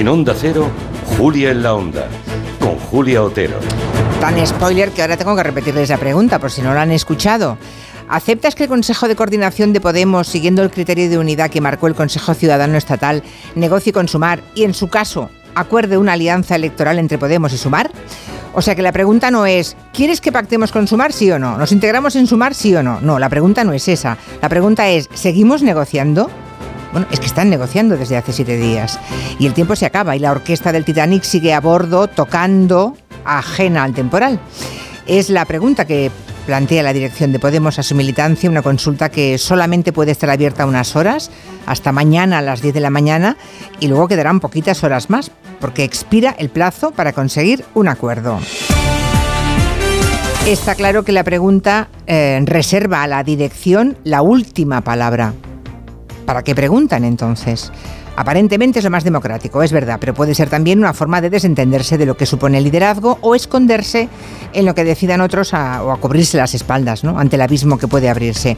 En Onda Cero, Julia en la Onda, con Julia Otero. Tan spoiler que ahora tengo que repetirles la pregunta por si no la han escuchado. ¿Aceptas que el Consejo de Coordinación de Podemos, siguiendo el criterio de unidad que marcó el Consejo Ciudadano Estatal, negocie con Sumar y, en su caso, acuerde una alianza electoral entre Podemos y Sumar? O sea que la pregunta no es, ¿quieres que pactemos con Sumar sí o no? ¿Nos integramos en Sumar sí o no? No, la pregunta no es esa. La pregunta es, ¿seguimos negociando? Bueno, es que están negociando desde hace siete días. Y el tiempo se acaba y la orquesta del Titanic sigue a bordo tocando ajena al temporal. Es la pregunta que plantea la dirección de Podemos a su militancia, una consulta que solamente puede estar abierta unas horas, hasta mañana a las 10 de la mañana, y luego quedarán poquitas horas más, porque expira el plazo para conseguir un acuerdo. Está claro que la pregunta eh, reserva a la dirección la última palabra. ¿Para qué preguntan entonces? Aparentemente es lo más democrático, es verdad, pero puede ser también una forma de desentenderse de lo que supone el liderazgo o esconderse en lo que decidan otros o a cubrirse las espaldas ¿no? ante el abismo que puede abrirse.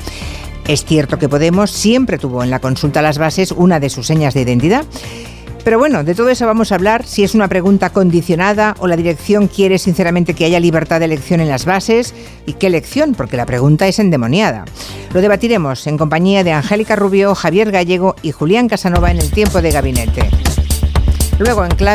Es cierto que Podemos siempre tuvo en la consulta a las bases una de sus señas de identidad pero bueno, de todo eso vamos a hablar, si es una pregunta condicionada o la dirección quiere sinceramente que haya libertad de elección en las bases y qué elección, porque la pregunta es endemoniada. Lo debatiremos en compañía de Angélica Rubio, Javier Gallego y Julián Casanova en el tiempo de gabinete. Luego en clave